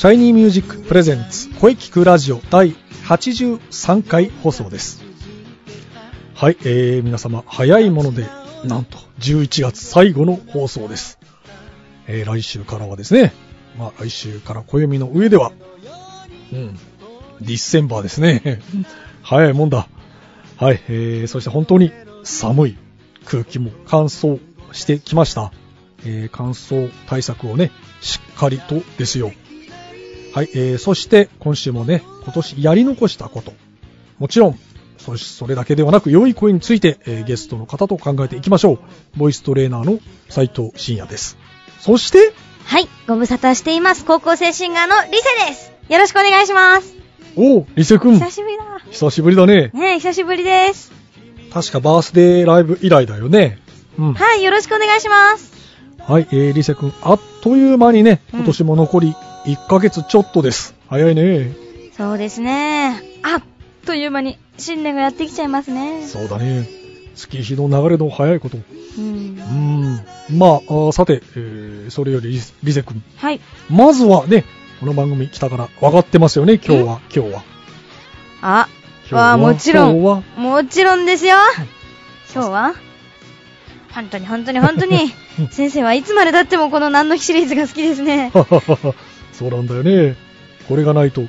シャイニーミュージックプレゼンツ声聞くラジオ第83回放送です。はい、えー、皆様、早いもので、なんと11月最後の放送です。えー、来週からはですね、まあ来週から暦の上では、うん、 December ですね。早いもんだ。はい、えー、そして本当に寒い空気も乾燥してきました。えー、乾燥対策をね、しっかりとですよ。はい、えー、そして今週もね、今年やり残したこと。もちろん、そそれだけではなく良い声について、えーゲストの方と考えていきましょう。ボイストレーナーの斉藤慎也です。そして、はい、ご無沙汰しています。高校生シンガーのリセです。よろしくお願いします。おう、リセ君、久しぶりだ。久しぶりだね。ねえ、久しぶりです。確かバースデーライブ以来だよね。うん。はい、よろしくお願いします。はい、えー、リセ君、あっという間にね、うん今年も残り1ヶ月ちょっとです。早いね。そうですね。あっという間に新年がやってきちゃいますね。そうだね。月日の流れの早いこと。ううんー。ん。まあ、さて、えー、それよりリセリセ君、はい。まずはね、この番組来たから分かってますよね、今日は、今日は。あ、は？もちろんもちろんですよ。今日は？本当に本当に本当にうん、先生はいつまで経ってもこの何の日シリーズが好きですね。は。そうなんだよね。これがないと、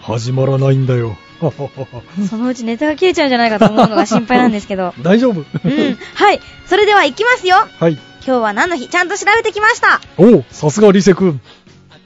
始まらないんだよ。そのうちネタが切れちゃうんじゃないかと思うのが心配なんですけど。大丈夫。うん。はい。それでは行きますよ。はい。今日は何の日？ちゃんと調べてきました。おうさすがリセ君。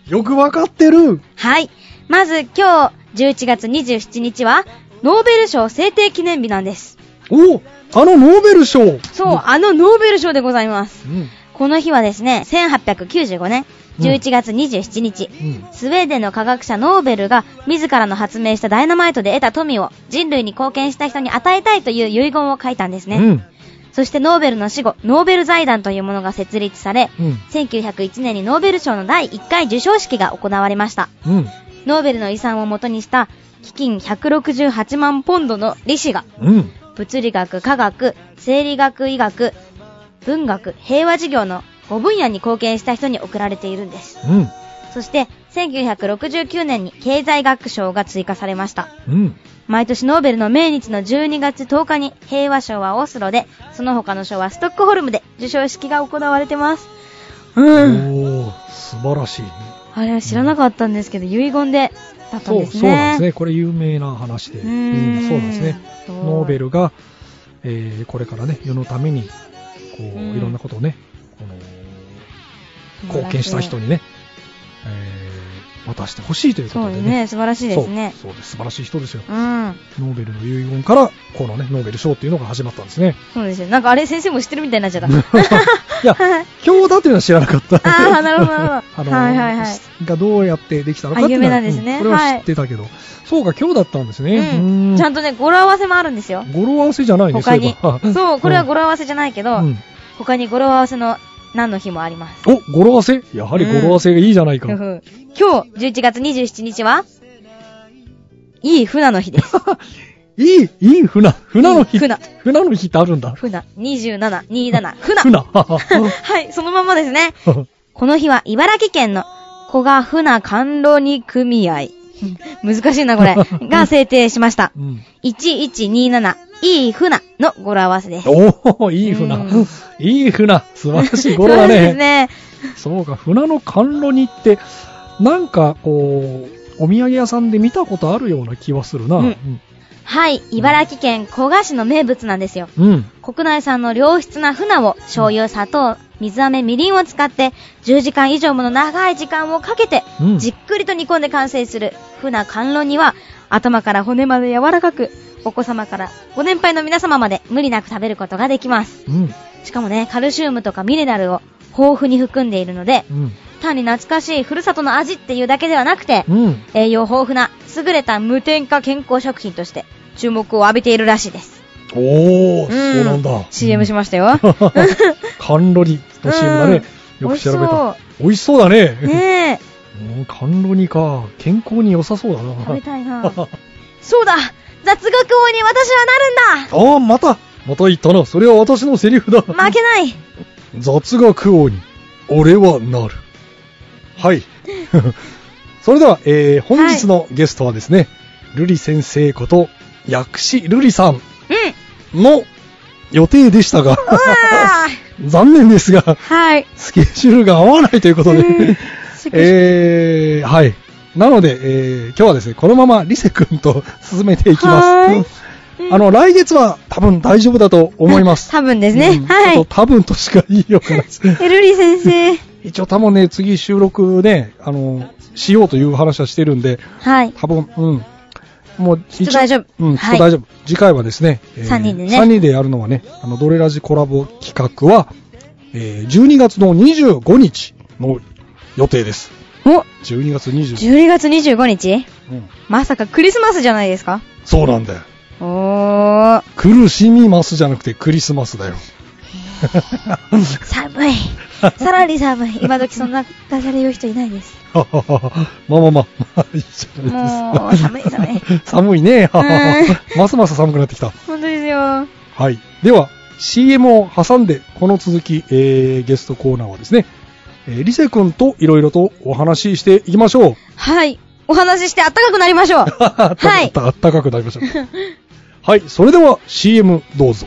よくわかってる。はい。まず今日、11月27日は、ノーベル賞制定記念日なんです。おうあのノーベル賞。そう、あのノーベル賞でございます。うん。この日はですね、1895年、11月27日、うん。スウェーデンの科学者ノーベルが自らの発明したダイナマイトで得た富を人類に貢献した人に与えたいという遺言を書いたんですね。うん。そしてノーベルの死後、ノーベル財団というものが設立され、うん。1901年にノーベル賞の第1回授賞式が行われました。うん。ノーベルの遺産を元にした、基金168万ポンドの利子が、うん。物理学、科学、生理学、医学、文学、平和事業の5分野に貢献した人に贈られているんです。うん。そして、1969年に経済学賞が追加されました。うん。毎年ノーベルの命日の12月10日に平和賞はオスロで、その他の賞はストックホルムで授賞式が行われてます。うん。おー素晴らしい。あれは知らなかったんですけど、遺言で、だったんそう、ですね。そうなんですね。これ有名な話で。うーんそうなんですね。そうノーベルが、えー、これからね、世のために、こう、うんいろんなことをね、貢献した人にね、えー、渡してほしいということでね。ね。素晴らしいですね。そう、そうです。素晴らしい人ですよ。うん。ノーベルの遺言から、このね、ノーベル賞っていうのが始まったんですね。そうですよ。なんかあれ先生も知ってるみたいになっちゃった。いや、今日だっていうのは知らなかった。ああ、なるほど、な るあほはいはいはい。がどうやってできたのかっていうのはあ有名なんですねうんこれははい知ってたけど、そうか、今日だったんですね。うん。ちゃんとね、語呂合わせもあるんですよ。語呂合わせじゃないね、他にそうこれは語呂呂合わせじゃないけど、うん。他に語呂合わせの何の日もあります。お、語呂合わせ？やはり語呂合わせがいいじゃないか。ふふ今日、11月27日は、いい船の日です。いい、いい船、船の日。いい船船の日ってあるんだ。船、27、27、船。船。はい、そのままですね。この日は茨城県の古賀船甘露煮組合。難しいな、これ。が制定しました。うん。1127、いい船の語呂合わせです。おー、いい船うん。いい船。素晴らしい語呂だそうですね。ね。そうか、船の甘露煮って、なんか、こう、お土産屋さんで見たことあるような気はするな。うんはい、茨城県古賀市の名物なんですよ。うん。うん。国内産の良質な船を醤油、砂糖、水飴、みりんを使って10時間以上もの長い時間をかけてうんじっくりと煮込んで完成する船甘露煮は頭から骨まで柔らかくお子様からご年配の皆様まで無理なく食べることができます。うん。しかもね、カルシウムとかミネラルを豊富に含んでいるので、うん。単に懐かしいふるさとの味っていうだけではなくて、うん。栄養豊富な優れた無添加健康食品として注目を浴びているらしいです。おー、そうなんだ。CM しましたよ。カンロニの CM だね。よく調べた。美味しそうだね。ねえ、うんカンロニか。健康に良さそうだな。食べたいな。そうだ雑学王に私はなるんだああ、またまた言ったな。それは私のセリフだ。負けない雑学王に、俺はなる。はい。それでは、えー、本日のゲストはですね、ルリ先生こと、薬師ルリさんうんの予定でしたが、残念ですが、ーはい。スケジュールが合わないということで、うん えー、はい。なので、えー、今日はですね、このままリセ君と進めていきます。はいあの、来月は多分大丈夫だと思います。多分ですね。うんはい。多分としか言いようがないです。エルリ先生。一応多分ね、次収録ね、あの、しようという話はしてるんで、はい。多分、うん。もう、きっと大丈夫うん、きっはいと大丈夫。次回はですね、えー三人でね3人でやるのはね、あの、ドレラジコラボ企画は、えー12月の25日の予定です。お12月25日。12月25日？うん。まさかクリスマスじゃないですか？そうなんだよ。おー。苦しみますじゃなくてクリスマスだよ。寒い。さらに寒い。今時そんなダジャレ言う人いないです。まあまあまあ、まあ、いいじゃもう、ないですか。寒い寒い。寒いね。うますます寒くなってきた。本当ですよ。はい。では、CM を挟んで、この続き、えー、ゲストコーナーはですね、えー、リセ君といろいろとお話ししていきましょう。はい。お話ししてあったかくなりましょう。はいあったかくなりました。はい。それでは CM どうぞ。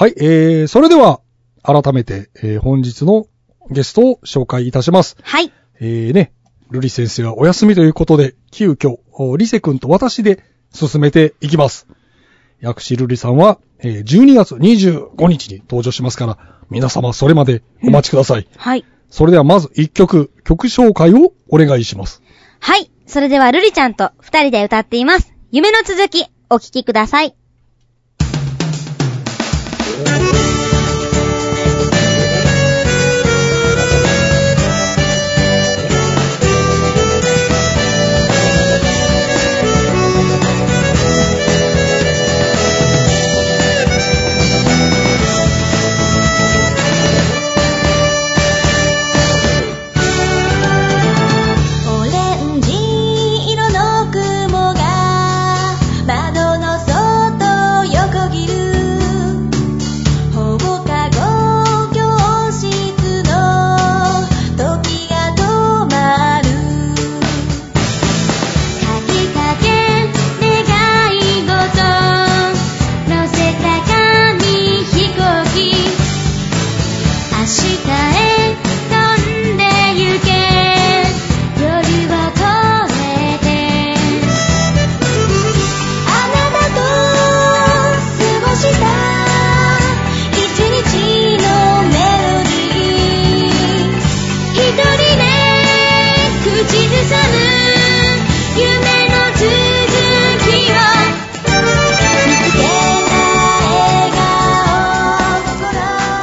はい。えー、それでは、改めて、えー、本日のゲストを紹介いたします。はい。えーね、ルリ先生はお休みということで、急遽、おリセ君と私で進めていきます。薬師ルリさんは、えー12月25日に登場しますから、皆様それまでお待ちください。はい。それではまず1曲、曲紹介をお願いします。はい。それではルリちゃんと二人で歌っています。夢の続き、お聴きください。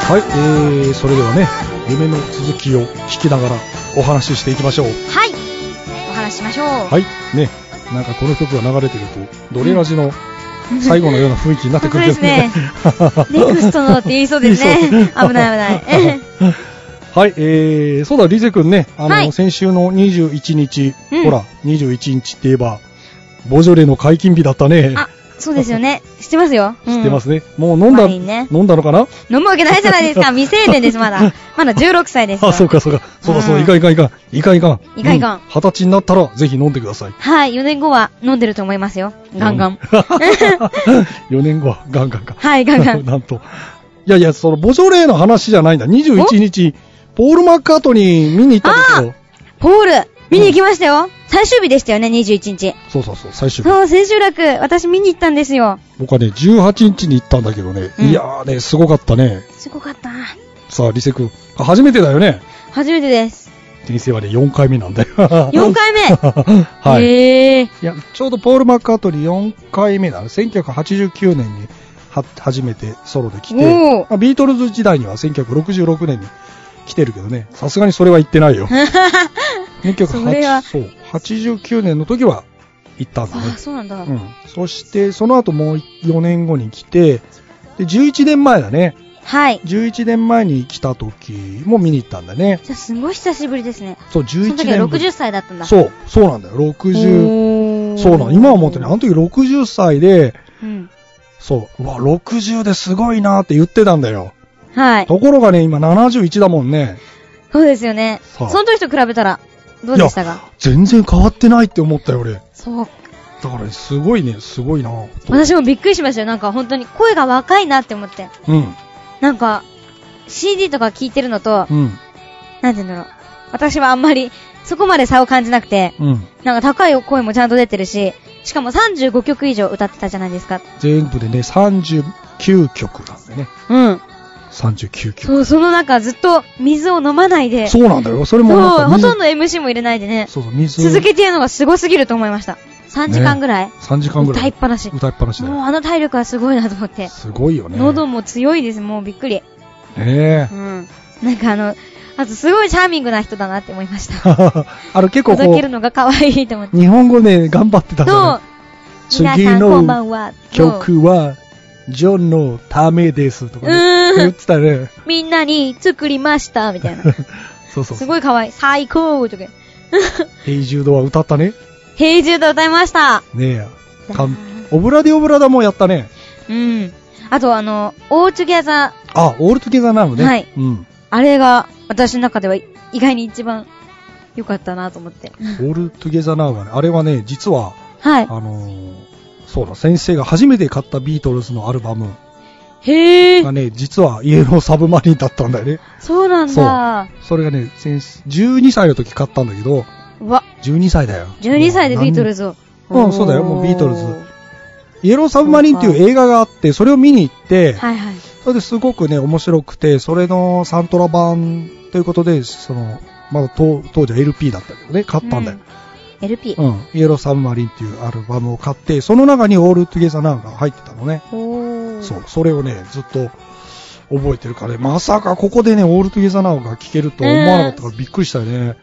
はい、えー、それではね、夢の続きを聞きながらお話ししていきましょう。はい。お話ししましょう。はい、ね、なんかこの曲が流れてると、ドレラジの最後のような雰囲気になってくるけど ね。ネクストのって言いそうですね。危ない危ない。はい、えー、そうだ、リゼくんね、あの、はい先週の21日、うんほら、21日って言えば、ボジョレの解禁日だったね。あ、そうですよね。知ってますよ。知ってますね。ね。もう飲んだ、ね飲んだのかな？飲むわけないじゃないですか。未成年です、まだ。まだ16歳ですよ。あ、そうかそうか。そうだそうだ、うんいかんいかんいかん。いかんいかん。いかんいかんう二十歳になったら、ぜひ飲んでください。はい、4年後は飲んでると思いますよ。ガンガン。4 年後はガンガンか。はい、ガンガン。なんと。いやいや、その、ボジョレーの話じゃないんだ。21日、ポール・マッカートニー見に行ったんですよ。ポール、見に行きましたよ。最終日でしたよね、21日。そうそうそう、最終日。そう、千秋楽、私見に行ったんですよ。僕はね、18日に行ったんだけどね。うんいやーね、すごかったね。すごかった。さあ、リセ君。あ初めてだよね。初めてです。人生はね、4回目なんだよ。4回目？はい。へー。いや、ちょうどポール・マッカートニー4回目だね。1989年には初めてソロで来て、まあ、ビートルズ時代には1966年に来てるけどね、さすがにそれは行ってないよ。それは1980そう、89年の時は行ったんだねあ、。そうなんだ。うん。そして、その後もう4年後に来て、で、11年前だね。はい。11年前に来た時も見に行ったんだね。じゃあ、すごい久しぶりですね。そう、その11時は年ぶり60歳だったんだ。そう、そうなんだよ。60、おーそうなの。今思ってね、あの時60歳で、うん。そう、うわ、60ですごいなって言ってたんだよ。はい。ところがね、今71だもんね。そうですよね。その時と比べたら、どうでしたか？全然変わってないって思ったよ、俺。だそう。からね、すごいね、すごいなと私もびっくりしましたよ。なんか本当に声が若いなって思って。うん、なんか、CD とか聴いてるのと、うん、なんて言うんだろう。私はあんまり、そこまで差を感じなくて、うん。なんか高い声もちゃんと出てるし、しかも35曲以上歌ってたじゃないですか。全部でね、39曲なんだよね。うん。39曲。そう、その中ずっと水を飲まないで、そうなんだよ。それそうもなんか水ほとんど MC も入れないでね、そうそう、水。続けてるのがすごすぎると思いました。3時間ぐらい、3時間ぐらい。歌いっぱなし。歌いっぱなし。もうあの体力はすごいなと思って。すごいよね。喉も強いです、もうびっくり。ねえう。ん。なんかあの、あとすごいチャーミングな人だなって思いました。あの結構こ届けるのが可愛いと思って。う、日本語ね、頑張ってたそう。次皆さんこんばのんは。曲は、ジョンのためですとかうね。言ってたね。みんなに作りました、みたいな。そうそうす。ごい可愛い。最高とか。ヘイジュードは歌ったね。平中で歌いました。ねえ。かんオブラディオブラダもやったね。うん。あとあの、 All Togetherあ、 All Together Now ね。はいうん。ー、あれが私の中では意外に一番良かったなと思って。オAll Together Now はね、あれはね、実は、はい。あのーそうだ、先生が初めて買ったビートルズのアルバムへー。がね、実はイエローサブマリンだったんだよね。そうなんだ。それがね、先生12歳の時買ったんだけど、うわ、12歳だよ。12歳でビートルズ。ズを。うんそうだよもうビートルズイエローサブマリンっていう映画があって、それを見に行って、はいはい。それですごくね、面白くて、それのサントラ版ということで、その、まだ当当時は LP だったけどね、買ったんだよ。うん。LP。うん。イエローサブマリンっていうアルバムを買って、その中にオールトゥゲザーナウが入ってたのね。そう。それをね、ずっと覚えてるからね、まさかここでね、オールトゥゲザーナウが聴けるとは思わなかったからびっくりしたよね。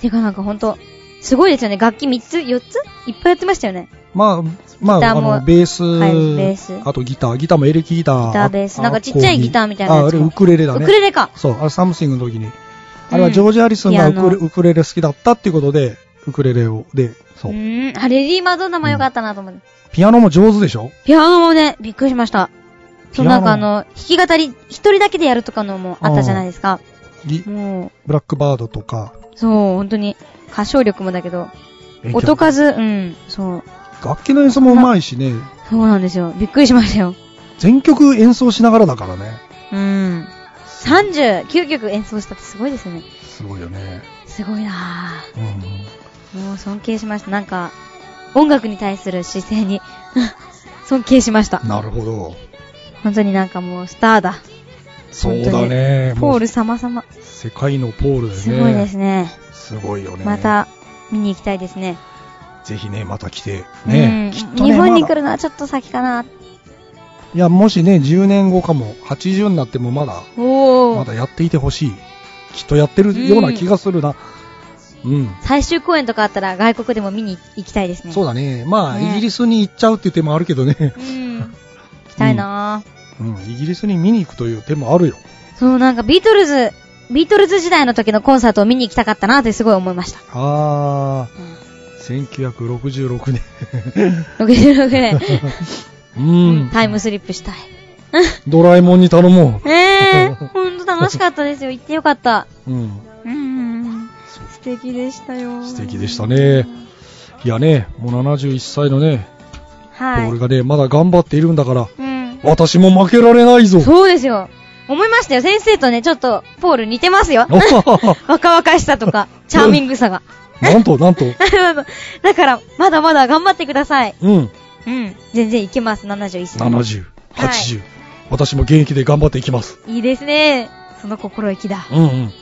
てかなんかほんと、すごいですよね。楽器3つ ?4 つ？いっぱいやってましたよね。まあ、まあ、あの、ベース、はいベースあとギター、ギターもエレキギター。ギターベースあなんかちっちゃいギターみたいなやつもあ、あれウクレレだね。ウクレレか。そう、あれサムシングの時に。あれはジョージ・ハリスンがウクレレ好きだったっていうことで、ウクレレを、で、そうう。ーん。あ、レディー・マドンナも良かったなと思って。ピアノも上手でしょ？ピアノもね、びっくりしました。そう、なんかあの、弾き語り、一人だけでやるとかのもあったじゃないですか。リもブラックバードとか。う、そう、本当に、歌唱力もだけど、え音数、うん、そう。楽器の演奏も上手いしね、そうなんですよ。びっくりしましたよ。全曲演奏しながらだからね。うん。39曲演奏したってすごいですよね。すごいよね。すごいなうん。ぁ。もう尊敬しました。なんか、音楽に対する姿勢に、尊敬しました。なるほど。本当になんかもうスターだ。そうだね。ポール様々。世界のポールだよね。すごいですね。すごいよね。ま。た、見に行きたいですね。ぜひね、また来て。うんね。きっとね日本に来るのはちょっと先かな。いや、もしね、10年後かも、80になってもまだ。まだやっていてほしい。きっとやってるような気がするな。うん。最終公演とかあったら外国でも見に行きたいですね。そうだね。まあ、ねイギリスに行っちゃうっていう手もあるけどね。うん。行きたいなぁ。うん、イギリスに見に行くという手もあるよ。そう、なんかビートルズ、ビートルズ時代の時のコンサートを見に行きたかったなってすごい思いました。あー、1966年。66年。うん。タイムスリップしたい。ドラえもんに頼もえー、ほんと楽しかったですよ。行ってよかった。う。うん。うん。素敵でしたよ。素敵でしたね。いやね、もう71歳のね、はい。俺がね、まだ頑張っているんだから、うん。私も負けられないぞ。そうですよ。思いましたよ。先生とね、ちょっと、ポール似てますよ。若々しさとか、チャーミングさが。なんと、なんと。だから、まだまだ頑張ってください。うん。うん。全然いけます、71歳。70、はい80。私も現役で頑張っていきます。いいですね。その心意気だ。うんうん。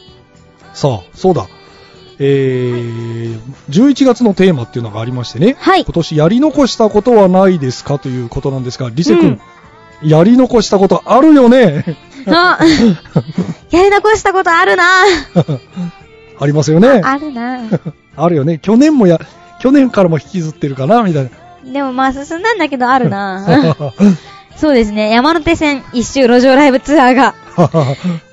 さあ、そうだ。えー、11月のテーマっていうのがありましてね。はい今年やり残したことはないですかということなんですが、リセ君、やり残したことあるよね？あ やり残したことあるな ありますよね。あるな あるよね。去年もや、去年からも引きずってるかなみたいでもまあ進んだんだけどあるなな。そうですね。山手線一周路上ライブツアーが、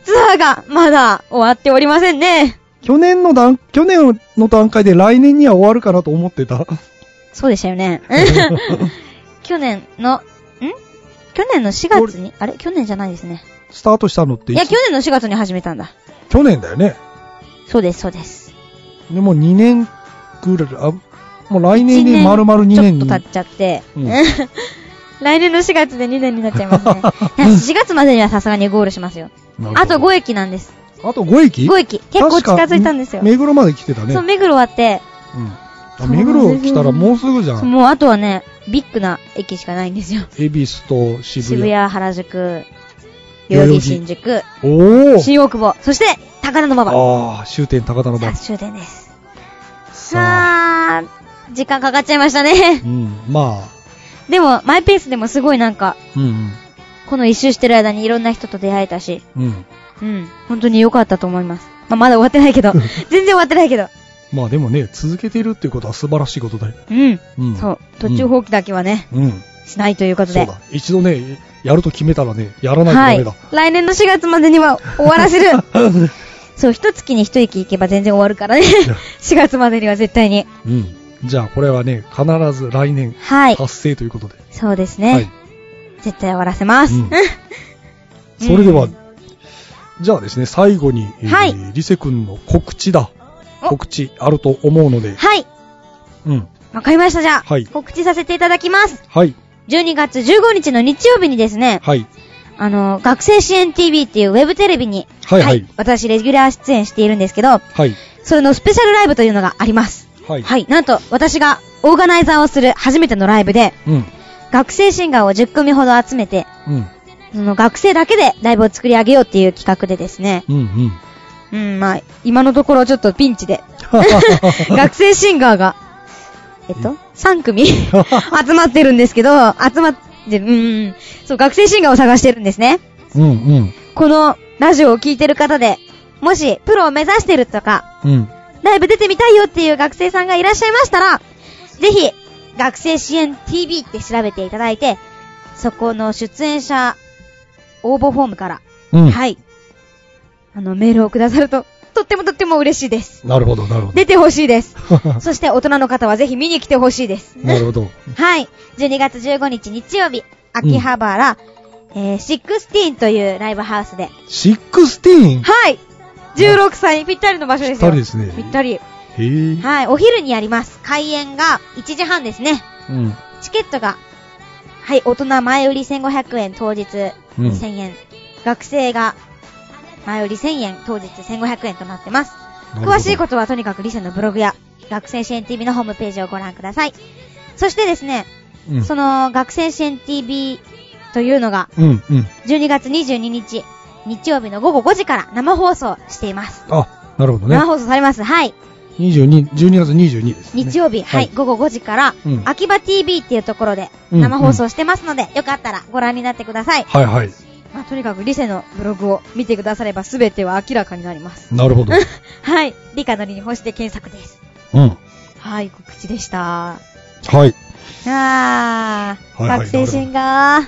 ツアーがまだ終わっておりませんね。去年の段、去年の段階で来年には終わるかなと思ってた。そうでしたよね。去年の、ん？去年の4月に、あれ？去年じゃないですね。スタートしたのっていや、つ去年の4月に始めたんだ。去年だよね。そうです、そうです。でも2年くらい、あ、もう来年で丸々2年に。ちょっと経っちゃって、うん 来年の4月で2年になっちゃいますね。いや4月までにはさすがにゴールしますよ。あと5駅なんです。あと5駅？5駅。結構近づいたんですよ。目黒まで来てたね。そう、目黒終わって、うん。目黒来たらもうすぐじゃん。もうあとはね、ビッグな駅しかないんですよ。恵比寿と渋谷。渋谷、原宿、代々木新宿、おー新大久保、そして、高田馬場。ああ、終点高田の場さあ。終点です。さあ。時間かかっちゃいましたねう。ん、まあ、でも、マイペースでもすごいなんか、うん、この一周してる間にいろんな人と出会えたし、うん。うん。うん、本当に良かったと思います。まあ、まだ終わってないけど、全然終わってないけど。まあでもね、続けてるっていうことは素晴らしいことだよ。うん、うん。そう、途中放棄だけはね、うん。しないということで。そうだ。一度ね、やると決めたらね、やらないとはいダメだ。。来年の4月までには終わらせる。そう、一月に一息行けば全然終わるからね。4 月までには絶対に。うん。じゃあこれはね、必ず来年はい。達成ということで。そうですね。はい。絶対終わらせます。うんそれでは、じゃあですね、最後に、えーはいリセ君の告知だ。お告知あると思うので、はい。うん。わかりました、じゃあ。はい告知させていただきます。はい。12月15日の日曜日にですね、はい。あの、学生支援 TV っていうウェブテレビに、はいはい私、レギュラー出演しているんですけど、はい。それのスペシャルライブというのがあります。はい。はい。なんと、私がオーガナイザーをする初めてのライブで、うん。学生シンガーを10組ほど集めて、うん。その学生だけでライブを作り上げようっていう企画でですね、うん。うん。うん、まあ、今のところちょっとピンチで、学生シンガーが、え？っと、3組 集まってるんですけど、集まって、うんうん、そう、学生シンガーを探してるんですね。うん。うん。このラジオを聴いてる方で、もし、プロを目指してるとか、うん。ライブ出てみたいよっていう学生さんがいらっしゃいましたら、ぜひ、学生支援 TV って調べていただいて、そこの出演者応募フォームから、うん。はい、あの、メールをくださると、とってもとっても嬉しいです。なるほど、なるほど。出てほしいです。そして大人の方はぜひ見に来てほしいです。なるほど。はい。12月15日日曜日、秋葉原、えー、16というライブハウスで。シックスティーン？はい。16歳ぴったりの場所ですよ。ぴったりですねぴったり。へえ。はい。お昼にやります。開演が1時半ですね。うん。チケットが、はい、大人前売り1500円、当日うん1000円。学生が前売り1000円、当日1500円となってます。詳しいことはとにかくリセのブログや学生支援 TV のホームページをご覧ください。そしてですね、とうん。その学生支援 TV というのがうん、うん。12月22日日曜日の午後5時から生放送しています。あ、なるほどね生。放送されます。はい。22、12月22ですね。日曜日、はい、午後5時から、うん秋葉 TV っていうところでうん生放送してますので、よかったらご覧になってください。はいはい。まあ、とにかくリセのブログを見てくだされば全ては明らかになります。なるほど。はい。理科のりに干して検索です。うん。はい、告知でした。はい。あー、はいはい学生新が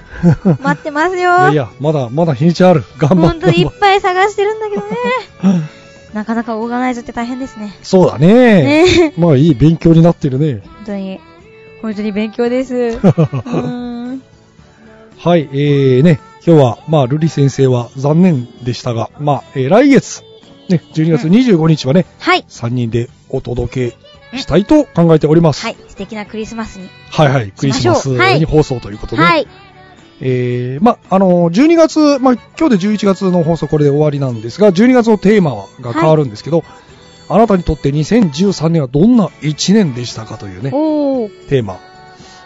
待ってますよ。いやいや、まだ、まだ日にちある。頑張って。ほんといっぱい探してるんだけどね。なかなかオーガナイズって大変ですね。そうだね。ね まあいい勉強になってるね。本当に、本当に勉強です。はい、えーね、今日は、まあ、ルリ先生は残念でしたが、まあ、えー来月、ね、12月25日はね、はい。3人でお届けしたいと考えております。はい。素敵なクリスマスに。はいはい、クリスマスに放送ということで、はい。えー、まあ、あの、12月、まあ、今日で11月の放送これで終わりなんですが、12月のテーマはが変わるんですけど、あなたにとって2013年はどんな1年でしたかというね。テーマ。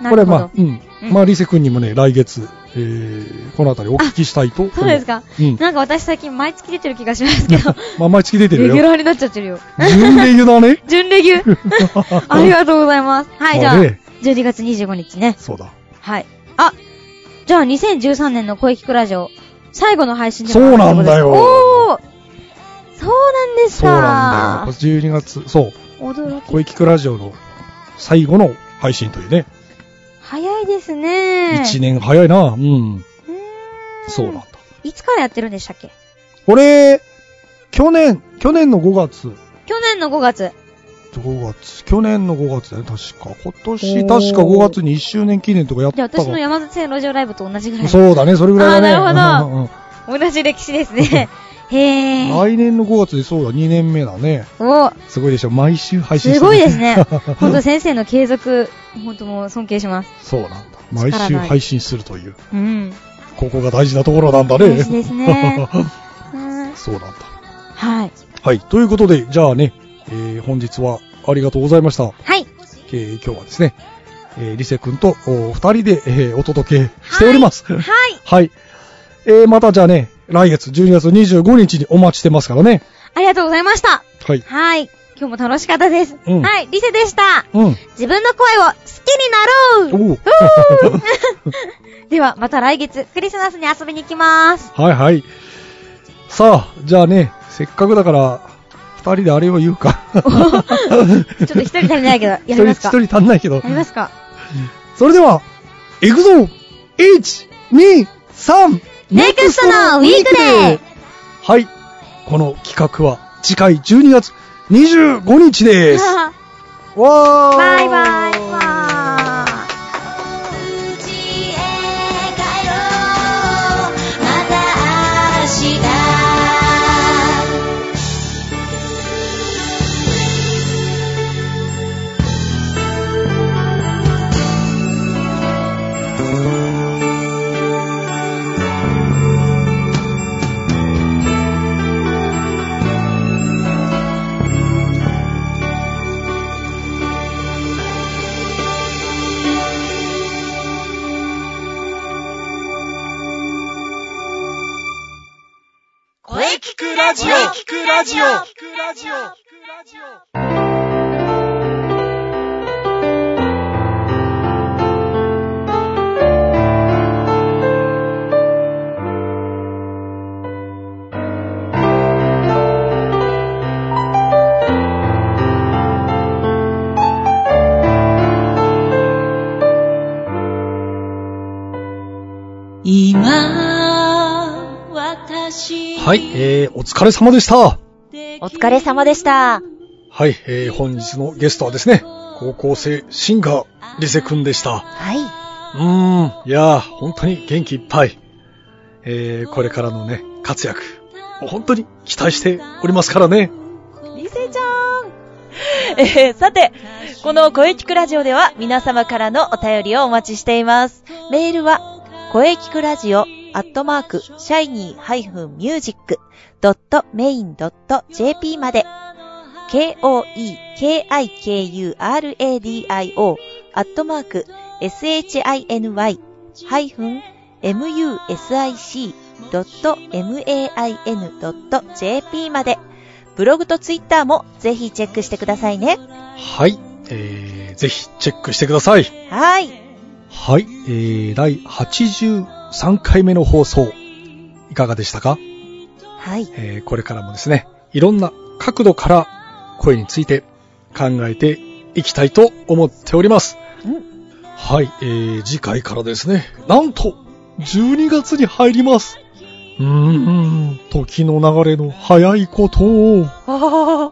これまあ、うん。うんまあ、リセ君にもね、来月、えー、このあたりお聞きしたいと思そうですか。うん。なんか私最近毎月出てる気がしますけど、まあ、毎月出てるよ。レギュラーになっちゃってるよ。準レギュだね。準レギュ。ありがとうございます。はい、じゃあ、あね12月25日ね。そうだ。はい。あ、じゃあ2013年の声聞くラジオ、最後の配信でそうなんだよおーそうなんですそうなんだよ。かやっぱ12月、そう、驚き。声聞くラジオの最後の配信というね。早いですね。1年早いな。うん。うそうなんだ。いつからやってるんでしたっけ？これ、去年、去年の5月、去年の5月。5月、去年の5月だね、確か。今年、確か5月に1周年記念とかやったかじゃあ私の山手線路上ライブと同じぐらい。そうだね、それぐらいだね。あーなるほどうんうん同じ歴史ですね。へうんー。来年の5月でそうだ、2年目だね。おすごいでしょ、毎週配信すごいですね。ほほんと先生の継続、ほんともう尊敬します。そうなんだ。毎週配信するという、うん。ここが大事なところなんだね。大事ですね。うんそうなんだ。はい。はい。ということで、じゃあね、えー本日はありがとうございました。はい。えー今日はですね、えー、リセ君とお二人で、えーお届けしております。はい。はい。えー、またじゃあね、来月12月25日にお待ちしてますからね。ありがとうございました。はい。はい。今日も楽しかったです。うんはい。リセでした。うん。自分の声を好きになろうおう では、また来月、クリスマスに遊びに行きます。はいはい。さあ、じゃあね、せっかくだから、二人であれを言うか。ちょっと一人足りないけど、やりますか一人足んないけどや。りますかそれでは、行くぞ !1、2、3、ネクストのウィークデーはい。この企画は次回12月25日です。わーバイバイバ家聞くラジオ。聞くラジオ。今私はい、えー、お疲れ様でした。お疲れ様でした。はい、えー、本日のゲストはですね、高校生シンガー、リセ君でした。はい。うーん、いやー、本当に元気いっぱい。えー、これからのね、活躍、本当に期待しておりますからね。リセちゃんえー、さて、この声聞くラジオでは皆様からのお便りをお待ちしています。メールは、声聞くラジオ、アットマーク、シャイニー -music.main.jp まで、k-o-e-k-i-k-u-r-a-d-i-o、アットマーク、shiny-music.main.jp まで、ブログとツイッターもぜひチェックしてくださいね。はい。えー、ぜひチェックしてください。はい。はい。えー、第83回目の放送、いかがでしたか？はい。えーこれからもですね、いろんな角度から声について考えていきたいと思っております。うん。はい、えー、次回からですね、なんと、12月に入ります。うーん、時の流れの早いことを、ああ、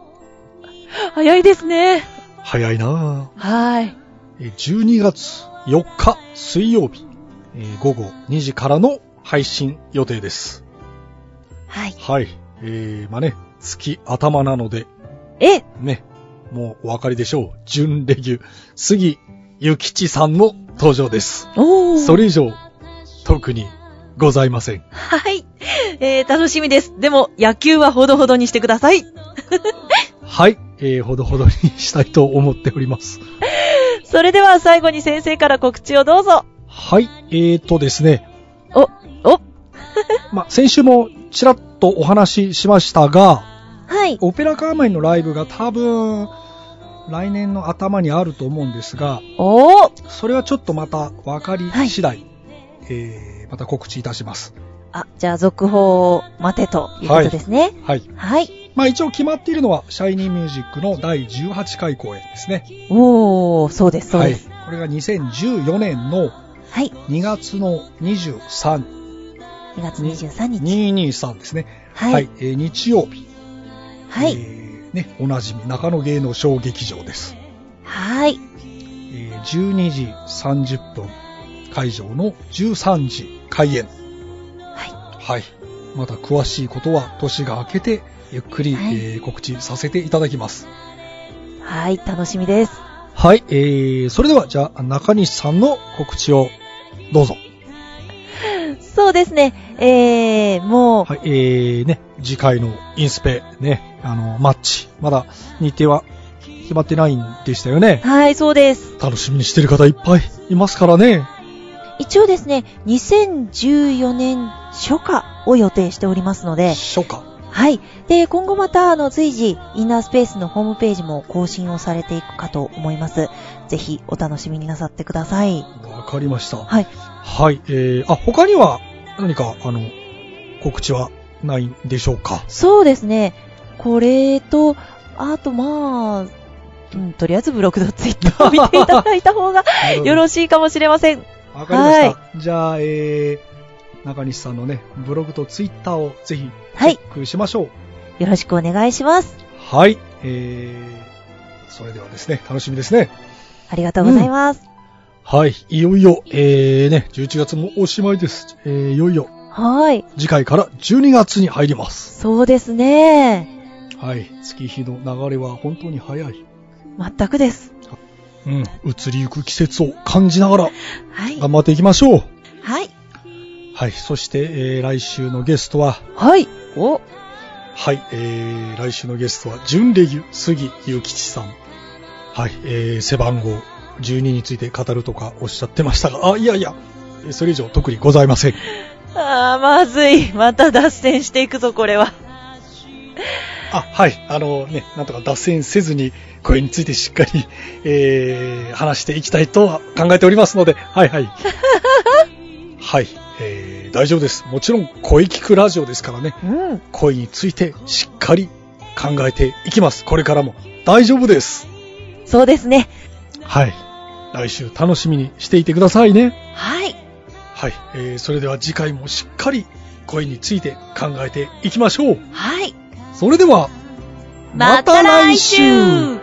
早いですね。早いなぁはい。えー12月4日水曜日、えー午後2時からの配信予定です。はい。はい、えー、まあね、月頭なので、え、ね、もうお分かりでしょう。準レギュ、杉ゆきちさんの登場です。おー。それ以上、特にございません。はい。えー、楽しみです。でも、野球はほどほどにしてください。はい、えー、ほどほどにしたいと思っております。それでは最後に先生から告知をどうぞ。はい、えーとですね、お、お、まあ、先週もちらっとお話ししましたが、はい。オペラカーマインのライブが多分、来年の頭にあると思うんですが、おー。それはちょっとまた分かり次第、えー、また告知いたします。あ、じゃあ続報を待てということですね。はい。はい。まあ一応決まっているのは、シャイニーミュージックの第18回公演ですね。おー、そうです、そうです。はい。これが2014年のはい。2月の23、2月23日。223ですね。はい。えー日曜日。はい。えーね、おなじみ中野芸能小劇場です。はい。えー12時30分会場の13時開演。ははい。また詳しいことは年が明けてゆっくり、はいえー告知させていただきます。い。はい、楽しみです。はい。えー、それではじゃあ中西さんの告知をどうぞ。そうですね。えー、もう、はい。えー、ね、次回のインスペ、ね、あの、マッチ。まだ日程は決まってないんでしたよね。はい、そうです。楽しみにしてる方いっぱいいますからね。一応ですね、2014年初夏を予定しておりますので、初夏。はい。で、今後また、あの、随時、インナースペースのホームページも更新をされていくかと思います。ぜひ、お楽しみになさってください。わかりました。はい。はい。えー、あ、他には何か、あの、告知はないんでしょうか？そうですね。これと、あと、まあ、うん、とりあえずブログとツイッターを見ていただいた方が よろしいかもしれません。わかりました。じゃあ、えー、中西さんのね、ブログとツイッターをぜひチはいェックしましょう。よろしくお願いします。はい。えー、それではですね、楽しみですね。ありがとうございます。はい。いよいよ、えーね、11月もおしまいです。えー、いよいよ、はい。次回から12月に入ります。そうですね。はい。月日の流れは本当に早い。全くです。うん。移りゆく季節を感じながらはい。頑張っていきましょう。はい。はい。そして、えー、来週のゲストは、はい。お、はい。えー、来週のゲストは、準レギュ杉ゆきちさん。はい。えー、背番号12について語るとかおっしゃってましたが、あ、いやいや、えーそれ以上特にございません。あー、まずい。また脱線していくぞ、これは。あ、はい。あのね、なんとか脱線せずに、これについてしっかり、えー、話していきたいとは考えておりますので、はいはい。はい。えー、大丈夫です。もちろん、声聞くラジオですからね、うん。声についてしっかり考えていきます。これからも。大丈夫です。そうですね。はい。来週楽しみにしていてくださいね。はい。はい。えー、それでは次回もしっかり声について考えていきましょう。はい。それでは、また来週